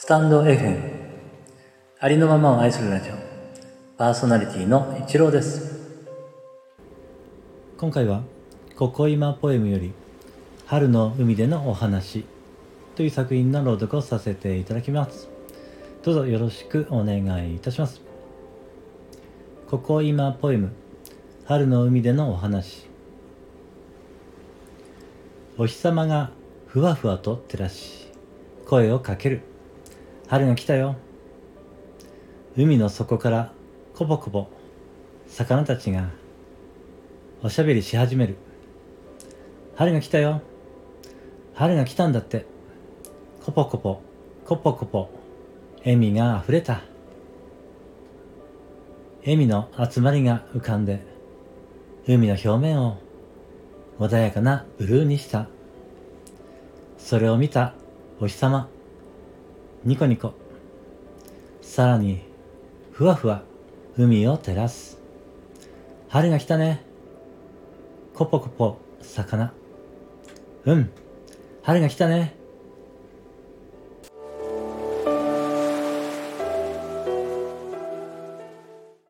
スタンド FM ありのままを愛するラジオ。パーソナリティの一郎です。今回は「ここ今ポエム」より「春の海でのお話」という作品の朗読をさせていただきます。どうぞよろしくお願いいたします。ここ今ポエム春の海でのお話。お日様がふわふわと照らし声をかける。春が来たよ。海の底からこぼこぼ魚たちがおしゃべりし始める。春が来たよ。春が来たんだって。コポコポコポコポ笑みがあふれた。笑みの集まりが浮かんで海の表面を穏やかなブルーにした。それを見たお日様。ニコニコ。さらにふわふわ海を照らす。春が来たね。コポコポ魚。うん。春が来たね。